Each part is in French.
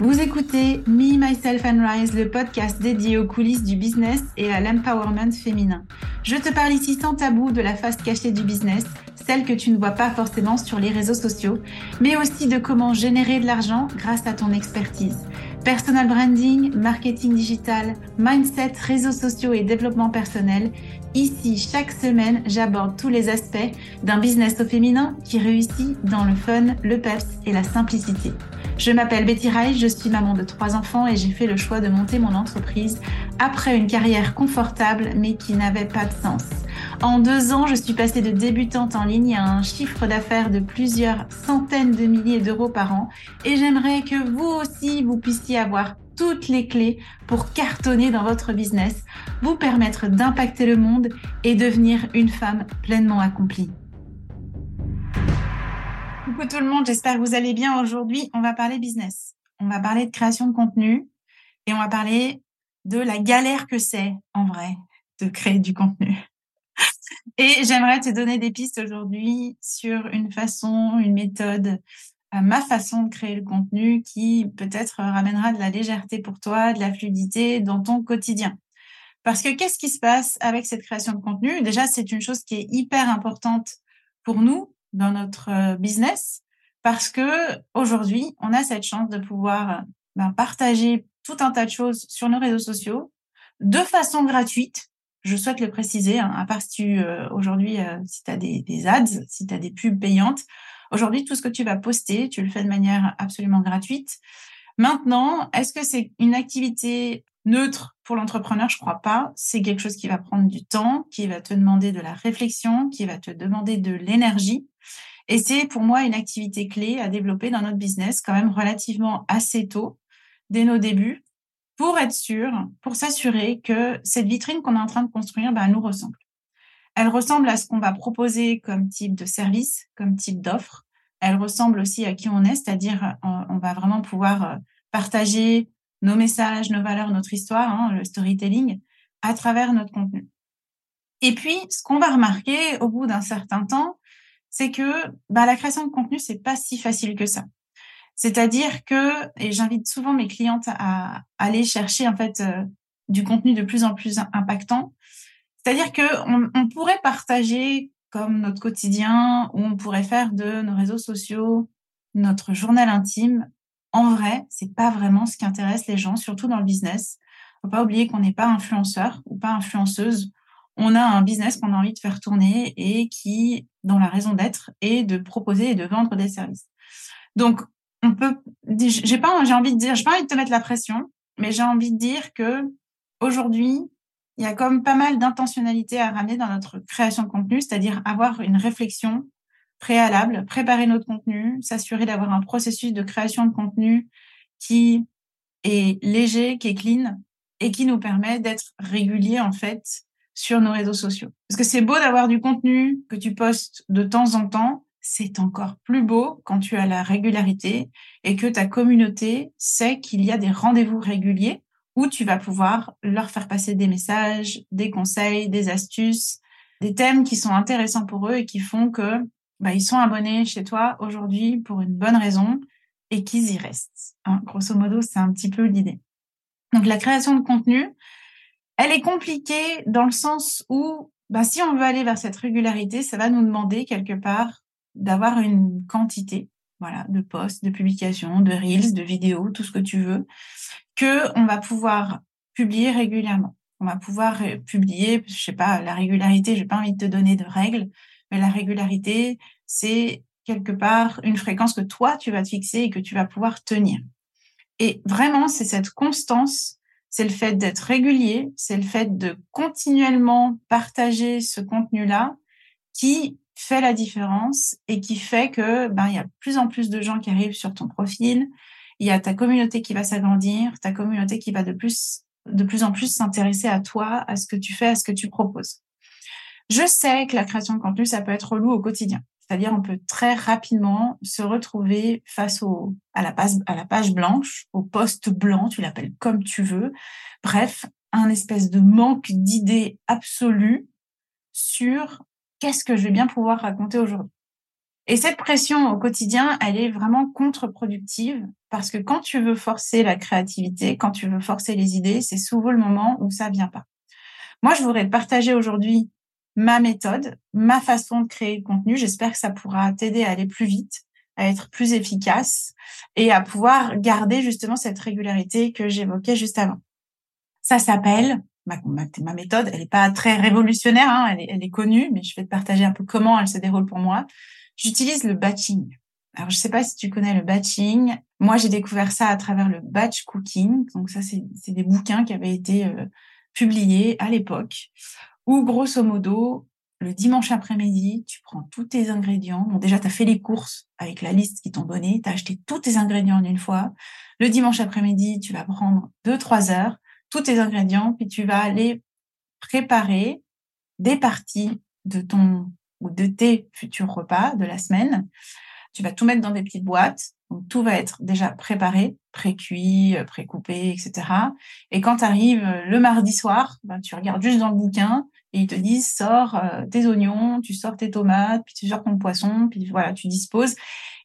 Vous écoutez Me, Myself and Rise, le podcast dédié aux coulisses du business et à l'empowerment féminin. Je te parle ici sans tabou de la face cachée du business, celle que tu ne vois pas forcément sur les réseaux sociaux, mais aussi de comment générer de l'argent grâce à ton expertise. Personal branding, marketing digital, mindset, réseaux sociaux et développement personnel. Ici, chaque semaine, j'aborde tous les aspects d'un business au féminin qui réussit dans le fun, le peps et la simplicité. Je m'appelle Betty Reich, je suis maman de trois enfants et j'ai fait le choix de monter mon entreprise après une carrière confortable mais qui n'avait pas de sens. En deux ans, je suis passée de débutante en ligne à un chiffre d'affaires de plusieurs centaines de milliers d'euros par an et j'aimerais que vous aussi, vous puissiez avoir toutes les clés pour cartonner dans votre business, vous permettre d'impacter le monde et devenir une femme pleinement accomplie. Coucou tout le monde, j'espère que vous allez bien. Aujourd'hui, on va parler business. On va parler de création de contenu et on va parler de la galère que c'est en vrai de créer du contenu. Et j'aimerais te donner des pistes aujourd'hui sur une façon, une méthode, euh, ma façon de créer le contenu qui peut-être ramènera de la légèreté pour toi, de la fluidité dans ton quotidien. Parce que qu'est-ce qui se passe avec cette création de contenu? Déjà, c'est une chose qui est hyper importante pour nous dans notre euh, business parce que aujourd'hui, on a cette chance de pouvoir ben, partager tout un tas de choses sur nos réseaux sociaux de façon gratuite. Je souhaite le préciser, hein, à part si tu euh, aujourd'hui, euh, si tu as des, des, ads, si tu as des pubs payantes, aujourd'hui, tout ce que tu vas poster, tu le fais de manière absolument gratuite. Maintenant, est-ce que c'est une activité neutre pour l'entrepreneur? Je crois pas. C'est quelque chose qui va prendre du temps, qui va te demander de la réflexion, qui va te demander de l'énergie. Et c'est pour moi une activité clé à développer dans notre business quand même relativement assez tôt, dès nos débuts, pour être sûr, pour s'assurer que cette vitrine qu'on est en train de construire, ben, nous ressemble. Elle ressemble à ce qu'on va proposer comme type de service, comme type d'offre. Elle ressemble aussi à qui on est, c'est-à-dire on, va vraiment pouvoir euh, partager nos messages, nos valeurs, notre histoire, hein, le storytelling, à travers notre contenu. Et puis, ce qu'on va remarquer au bout d'un certain temps, c'est que bah, la création de contenu, c'est pas si facile que ça. C'est-à-dire que, et j'invite souvent mes clientes à, aller chercher en fait euh, du contenu de plus en plus impactant. C'est-à-dire que on, pourrait partager comme notre quotidien, ou on pourrait faire de nos réseaux sociaux notre journal intime. En vrai, c'est pas vraiment ce qui intéresse les gens, surtout dans le business. Faut pas oublier qu'on n'est pas influenceur ou pas influenceuse on a un business qu'on a envie de faire tourner et qui, dans la raison d'être, est de proposer et de vendre des services. Donc, on peut, j'ai pas, j'ai envie de dire, j'ai pas envie de te mettre la pression, mais j'ai envie de dire que aujourd'hui, il y a comme pas mal d'intentionnalité à ramener dans notre création de contenu, c'est-à-dire avoir une réflexion préalable, préparer notre contenu, s'assurer d'avoir un processus de création de contenu qui est léger, qui est clean et qui nous permet d'être régulier en fait sur nos réseaux sociaux. Parce que c'est beau d'avoir du contenu que tu postes de temps en temps, c'est encore plus beau quand tu as la régularité et que ta communauté sait qu'il y a des rendez-vous réguliers où tu vas pouvoir leur faire passer des messages, des conseils, des astuces, des thèmes qui sont intéressants pour eux et qui font que bah, ils sont abonnés chez toi aujourd'hui pour une bonne raison et qu'ils y restent. Hein. grosso modo, c'est un petit peu l'idée. Donc la création de contenu, elle est compliquée dans le sens où, bah, si on veut aller vers cette régularité, ça va nous demander quelque part d'avoir une quantité, voilà, de posts, de publications, de reels, de vidéos, tout ce que tu veux, que on va pouvoir publier régulièrement. On va pouvoir euh, publier, je sais pas, la régularité, j'ai pas envie de te donner de règles, mais la régularité, c'est quelque part une fréquence que toi, tu vas te fixer et que tu vas pouvoir tenir. Et vraiment, c'est cette constance c'est le fait d'être régulier, c'est le fait de continuellement partager ce contenu-là qui fait la différence et qui fait que ben il y a plus en plus de gens qui arrivent sur ton profil, il y a ta communauté qui va s'agrandir, ta communauté qui va de plus en plus s'intéresser à toi, à ce que tu fais, à ce que tu proposes. Je sais que la création de contenu ça peut être relou au quotidien. C'est-à-dire, on peut très rapidement se retrouver face à, la page, à la page blanche, au poste blanc, tu l'appelles comme tu veux. Bref, un espèce de manque d'idées absolues sur qu'est-ce que je vais bien pouvoir raconter aujourd'hui. Et cette pression au quotidien, elle est vraiment contre-productive parce que quand tu veux forcer la créativité, quand tu veux forcer les idées, c'est souvent le moment où ça vient pas. Moi, je voudrais partager aujourd'hui ma méthode, ma façon de créer le contenu. J'espère que ça pourra t'aider à aller plus vite, à être plus efficace et à pouvoir garder justement cette régularité que j'évoquais juste avant. Ça s'appelle ma, méthode. Elle n'est pas très révolutionnaire, hein, elle, est, elle est connue, mais je vais te partager un peu comment elle se déroule pour moi. J'utilise le batching. Alors, je sais pas si tu connais le batching. Moi, j'ai découvert ça à travers le batch cooking. Donc, ça, c'est des bouquins qui avaient été euh, publiés à l'époque où grosso modo, le dimanche après-midi, tu prends tous tes ingrédients. Bon, déjà, tu as fait les courses avec la liste qu'ils t'ont donnée, tu as acheté tous tes ingrédients en une fois. Le dimanche après-midi, tu vas prendre deux, trois heures, tous tes ingrédients, puis tu vas aller préparer des parties de ton ou de tes futurs repas de la semaine. Tu vas tout mettre dans des petites boîtes. Donc, tout va être déjà préparé, pré-cuit, euh, pré-coupé, etc. Et quand tu arrives le mardi soir, ben, tu regardes juste dans le bouquin et ils te disent sors euh, tes oignons, tu sors tes tomates, puis tu sors ton poisson, puis voilà, tu disposes.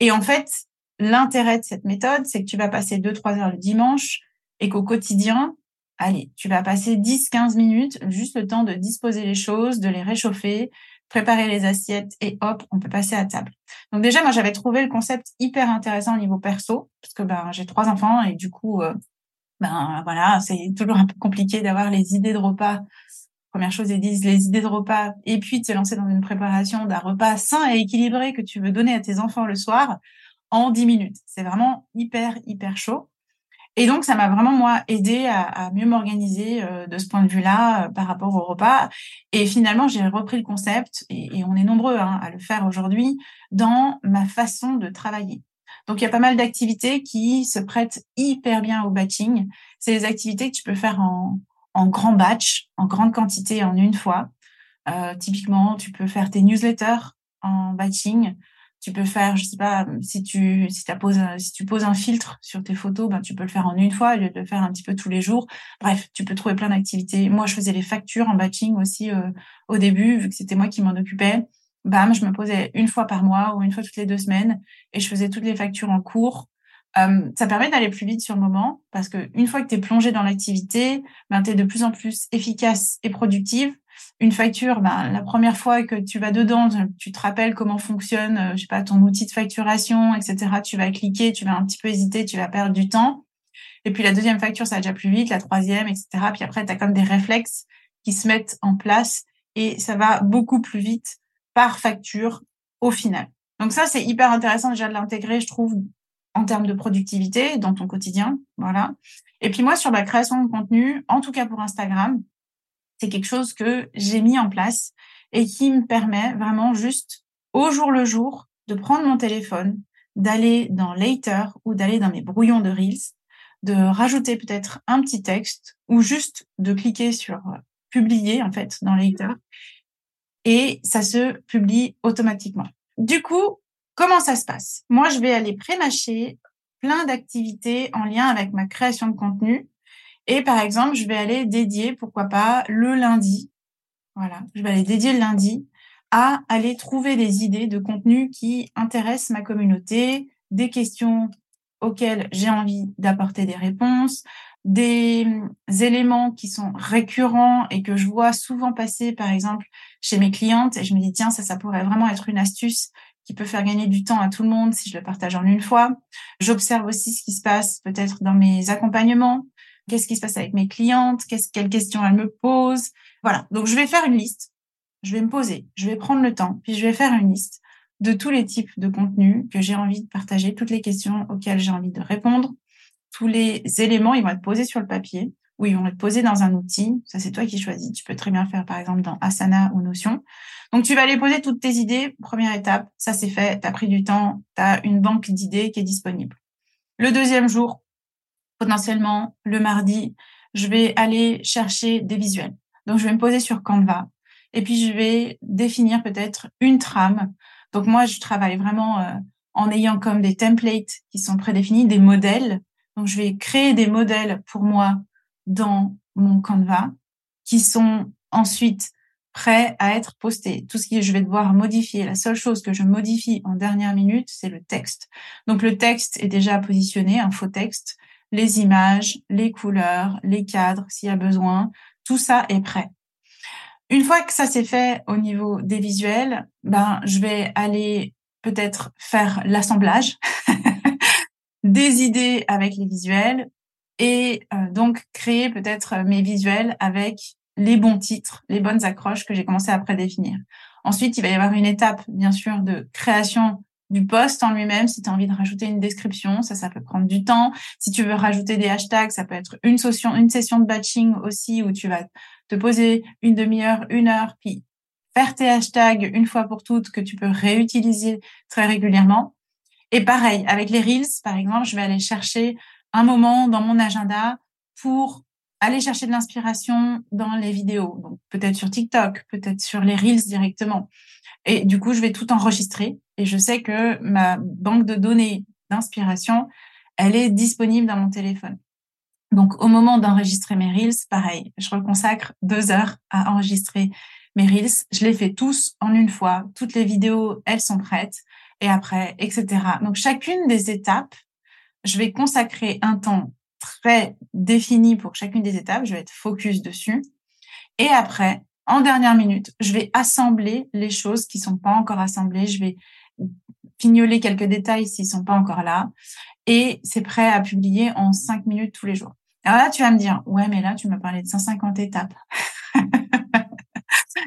Et en fait, l'intérêt de cette méthode, c'est que tu vas passer 2-3 heures le dimanche et qu'au quotidien, allez, tu vas passer 10-15 minutes, juste le temps de disposer les choses, de les réchauffer, préparer les assiettes et hop, on peut passer à table. Donc déjà, moi, j'avais trouvé le concept hyper intéressant au niveau perso, parce que ben, j'ai trois enfants et du coup, euh, ben voilà, c'est toujours un peu compliqué d'avoir les idées de repas Première chose, ils disent les idées de repas et puis de se lancer dans une préparation d'un repas sain et équilibré que tu veux donner à tes enfants le soir en 10 minutes. C'est vraiment hyper, hyper chaud. Et donc, ça m'a vraiment, moi, aidé à, mieux m'organiser euh, de ce point de vue-là euh, par rapport au repas. Et finalement, j'ai repris le concept, et, on est nombreux hein, à le faire aujourd'hui, dans ma façon de travailler. Donc, il y a pas mal d'activités qui se prêtent hyper bien au batching. C'est des activités que tu peux faire en, en grand batch, en grande quantité en une fois. Euh, typiquement, tu peux faire tes newsletters en batching. Tu peux faire, je sais pas, si tu si poses si tu poses un filtre sur tes photos, ben tu peux le faire en une fois au lieu de le faire un petit peu tous les jours. Bref, tu peux trouver plein d'activités. Moi, je faisais les factures en batching aussi euh, au début, vu que c'était moi qui m'en occupais. Bam, je me posais une fois par mois ou une fois toutes les deux semaines et je faisais toutes les factures en cours euh, ça permet d'aller plus vite sur le moment parce que une fois que tu es plongé dans l'activité, ben, tu es de plus en plus efficace et productive. Une facture, ben, la première fois que tu vas dedans, tu te rappelles comment fonctionne, euh, je sais pas, ton outil de facturation, etc. Tu vas cliquer, tu vas un petit peu hésiter, tu vas perdre du temps. Et puis la deuxième facture, ça va déjà plus vite, la troisième, etc. Puis après, tu as comme des réflexes qui se mettent en place et ça va beaucoup plus vite par facture au final. Donc ça, c'est hyper intéressant déjà de l'intégrer, je trouve, en termes de productivité dans ton quotidien. Voilà. Et puis moi, sur la création de contenu, en tout cas pour Instagram, c'est quelque chose que j'ai mis en place et qui me permet vraiment juste au jour le jour de prendre mon téléphone, d'aller dans Later ou d'aller dans mes brouillons de Reels, de rajouter peut-être un petit texte ou juste de cliquer sur publier en fait dans Later et ça se publie automatiquement. Du coup, Comment ça se passe? Moi, je vais aller pré-mâcher plein d'activités en lien avec ma création de contenu. Et par exemple, je vais aller dédier, pourquoi pas, le lundi. Voilà, je vais aller dédier le lundi à aller trouver des idées de contenu qui intéressent ma communauté, des questions auxquelles j'ai envie d'apporter des réponses, des éléments qui sont récurrents et que je vois souvent passer, par exemple, chez mes clientes, et je me dis, tiens, ça, ça pourrait vraiment être une astuce qui peut faire gagner du temps à tout le monde si je le partage en une fois. J'observe aussi ce qui se passe peut-être dans mes accompagnements. Qu'est-ce qui se passe avec mes clientes? Quelles questions elles me posent? Voilà. Donc, je vais faire une liste. Je vais me poser. Je vais prendre le temps. Puis, je vais faire une liste de tous les types de contenus que j'ai envie de partager, toutes les questions auxquelles j'ai envie de répondre, tous les éléments, ils vont être posés sur le papier ou ils vont être posés dans un outil. Ça, c'est toi qui choisis. Tu peux très bien faire, par exemple, dans Asana ou Notion. Donc, tu vas aller poser toutes tes idées. Première étape, ça c'est fait. Tu as pris du temps. Tu as une banque d'idées qui est disponible. Le deuxième jour, potentiellement, le mardi, je vais aller chercher des visuels. Donc, je vais me poser sur Canva. Et puis, je vais définir peut-être une trame. Donc, moi, je travaille vraiment euh, en ayant comme des templates qui sont prédéfinis, des modèles. Donc, je vais créer des modèles pour moi dans mon Canva qui sont ensuite prêt à être posté. Tout ce que je vais devoir modifier, la seule chose que je modifie en dernière minute, c'est le texte. Donc le texte est déjà positionné, un faux texte, les images, les couleurs, les cadres s'il y a besoin, tout ça est prêt. Une fois que ça c'est fait au niveau des visuels, ben je vais aller peut-être faire l'assemblage des idées avec les visuels et euh, donc créer peut-être mes visuels avec les bons titres, les bonnes accroches que j'ai commencé à prédéfinir. Ensuite, il va y avoir une étape, bien sûr, de création du post en lui-même. Si tu as envie de rajouter une description, ça, ça peut prendre du temps. Si tu veux rajouter des hashtags, ça peut être une session, une session de batching aussi où tu vas te poser une demi-heure, une heure, puis faire tes hashtags une fois pour toutes que tu peux réutiliser très régulièrement. Et pareil, avec les Reels, par exemple, je vais aller chercher un moment dans mon agenda pour aller chercher de l'inspiration dans les vidéos. Donc, peut-être sur TikTok, peut-être sur les Reels directement. Et du coup, je vais tout enregistrer et je sais que ma banque de données d'inspiration, elle est disponible dans mon téléphone. Donc, au moment d'enregistrer mes Reels, pareil, je reconsacre deux heures à enregistrer mes Reels. Je les fais tous en une fois. Toutes les vidéos, elles sont prêtes. Et après, etc. Donc, chacune des étapes, je vais consacrer un temps très défini pour chacune des étapes. Je vais être focus dessus. Et après, en dernière minute, je vais assembler les choses qui sont pas encore assemblées. Je vais fignoler quelques détails s'ils sont pas encore là. Et c'est prêt à publier en cinq minutes tous les jours. Alors là, tu vas me dire, ouais, mais là, tu m'as parlé de 150 étapes.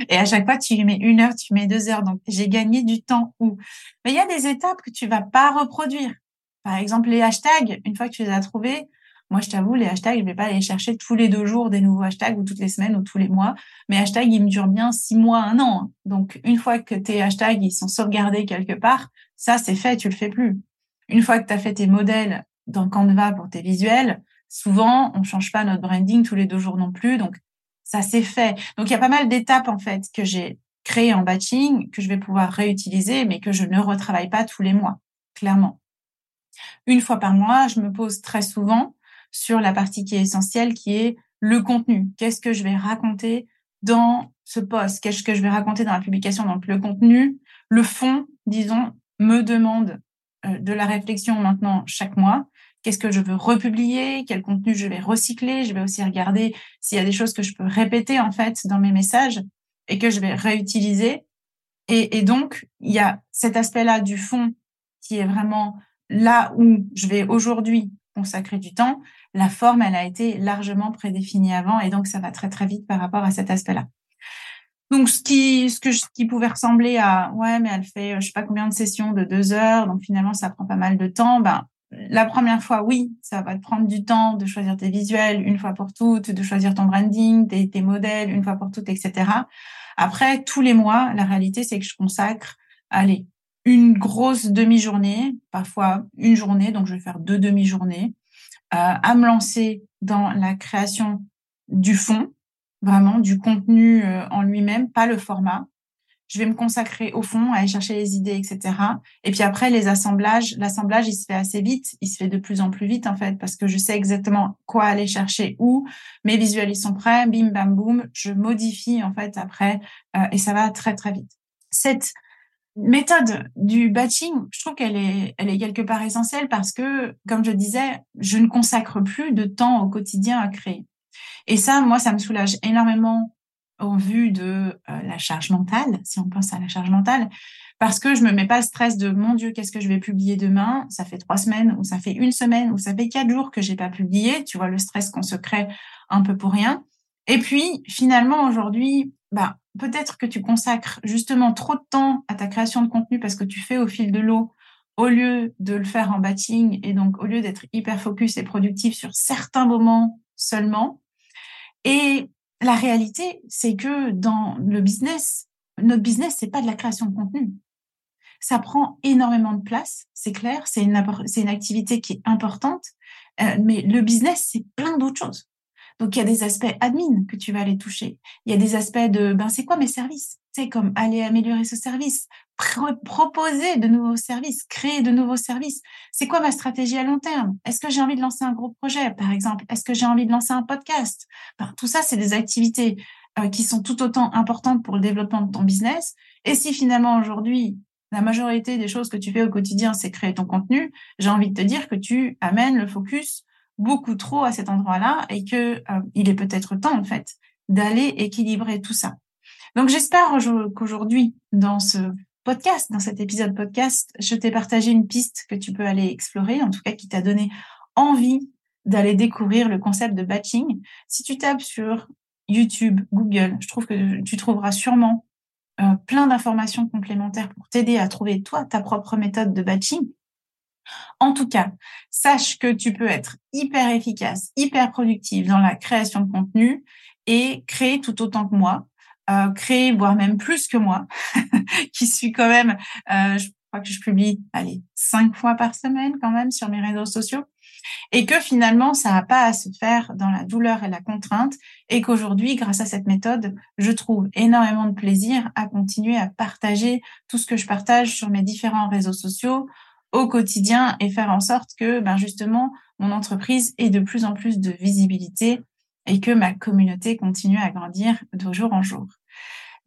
Et à chaque fois, tu mets une heure, tu mets deux heures. Donc, j'ai gagné du temps où? Mais il y a des étapes que tu vas pas reproduire. Par exemple, les hashtags, une fois que tu les as trouvés, moi, je t'avoue, les hashtags, je vais pas aller chercher tous les deux jours des nouveaux hashtags ou toutes les semaines ou tous les mois. Mes hashtags, ils me durent bien six mois, un an. Donc, une fois que tes hashtags, ils sont sauvegardés quelque part, ça, c'est fait, tu le fais plus. Une fois que tu as fait tes modèles dans Canva pour tes visuels, souvent, on change pas notre branding tous les deux jours non plus. Donc, ça, c'est fait. Donc, il y a pas mal d'étapes, en fait, que j'ai créées en batching, que je vais pouvoir réutiliser, mais que je ne retravaille pas tous les mois, clairement. Une fois par mois, je me pose très souvent sur la partie qui est essentielle, qui est le contenu. Qu'est-ce que je vais raconter dans ce post? Qu'est-ce que je vais raconter dans la publication? Donc le contenu, le fond, disons, me demande euh, de la réflexion maintenant chaque mois. Qu'est-ce que je veux republier? Quel contenu je vais recycler? Je vais aussi regarder s'il y a des choses que je peux répéter en fait dans mes messages et que je vais réutiliser. Et, et donc, il y a cet aspect-là du fond qui est vraiment là où je vais aujourd'hui consacrer du temps la forme, elle a été largement prédéfinie avant et donc ça va très très vite par rapport à cet aspect-là. Donc ce qui ce que qui pouvait ressembler à ouais mais elle fait je sais pas combien de sessions de deux heures donc finalement ça prend pas mal de temps. Ben la première fois oui ça va te prendre du temps de choisir tes visuels une fois pour toutes, de choisir ton branding, tes, tes modèles une fois pour toutes, etc. Après tous les mois la réalité c'est que je consacre allez une grosse demi-journée, parfois une journée, donc je vais faire deux demi-journées euh, à me lancer dans la création du fond, vraiment du contenu euh, en lui-même, pas le format. Je vais me consacrer au fond, à aller chercher les idées, etc. Et puis après, les assemblages, l'assemblage, il se fait assez vite, il se fait de plus en plus vite en fait, parce que je sais exactement quoi aller chercher où. Mes visuels, ils sont prêts, bim, bam, boum. Je modifie en fait après, euh, et ça va très très vite. Cette méthode du batching, je trouve qu'elle est, elle est quelque part essentielle parce que, comme je disais, je ne consacre plus de temps au quotidien à créer. Et ça, moi, ça me soulage énormément au vu de euh, la charge mentale, si on pense à la charge mentale, parce que je me mets pas le stress de mon Dieu, qu'est-ce que je vais publier demain? Ça fait trois semaines, ou ça fait une semaine, ou ça fait quatre jours que j'ai pas publié. Tu vois le stress qu'on se crée un peu pour rien. Et puis finalement aujourd'hui, bah peut-être que tu consacres justement trop de temps à ta création de contenu parce que tu fais au fil de l'eau au lieu de le faire en batching et donc au lieu d'être hyper focus et productif sur certains moments seulement. Et la réalité, c'est que dans le business, notre business, c'est pas de la création de contenu. Ça prend énormément de place, c'est clair, c'est une, une activité qui est importante, euh, mais le business, c'est plein d'autres choses. Donc, il y a des aspects admin que tu vas aller toucher. Il y a des aspects de, ben, c'est quoi mes services? C'est comme aller améliorer ce service, proposer de nouveaux services, créer de nouveaux services. C'est quoi ma stratégie à long terme? Est-ce que j'ai envie de lancer un gros projet, par exemple? Est-ce que j'ai envie de lancer un podcast? Ben, tout ça, c'est des activités euh, qui sont tout autant importantes pour le développement de ton business. Et si finalement aujourd'hui, la majorité des choses que tu fais au quotidien, c'est créer ton contenu, j'ai envie de te dire que tu amènes le focus beaucoup trop à cet endroit-là et que euh, il est peut-être temps en fait d'aller équilibrer tout ça. Donc j'espère qu'aujourd'hui dans ce podcast, dans cet épisode podcast, je t'ai partagé une piste que tu peux aller explorer, en tout cas qui t'a donné envie d'aller découvrir le concept de batching. Si tu tapes sur YouTube, Google, je trouve que tu trouveras sûrement euh, plein d'informations complémentaires pour t'aider à trouver toi ta propre méthode de batching. En tout cas, sache que tu peux être hyper efficace, hyper productive dans la création de contenu et créer tout autant que moi, euh, créer voire même plus que moi, qui suis quand même, euh, je crois que je publie, allez, cinq fois par semaine quand même sur mes réseaux sociaux et que finalement, ça n'a pas à se faire dans la douleur et la contrainte, et qu'aujourd'hui, grâce à cette méthode, je trouve énormément de plaisir à continuer à partager tout ce que je partage sur mes différents réseaux sociaux au quotidien et faire en sorte que, ben justement, mon entreprise ait de plus en plus de visibilité et que ma communauté continue à grandir de jour en jour.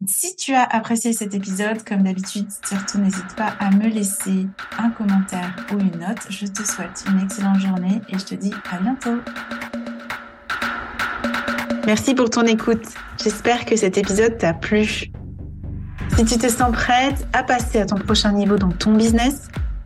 Si tu as apprécié cet épisode, comme d'habitude, surtout n'hésite pas à me laisser un commentaire ou une note. Je te souhaite une excellente journée et je te dis à bientôt. Merci pour ton écoute. J'espère que cet épisode t'a plu. Si tu te sens prête à passer à ton prochain niveau dans ton business,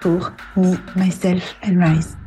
pour Me, Myself and Rise.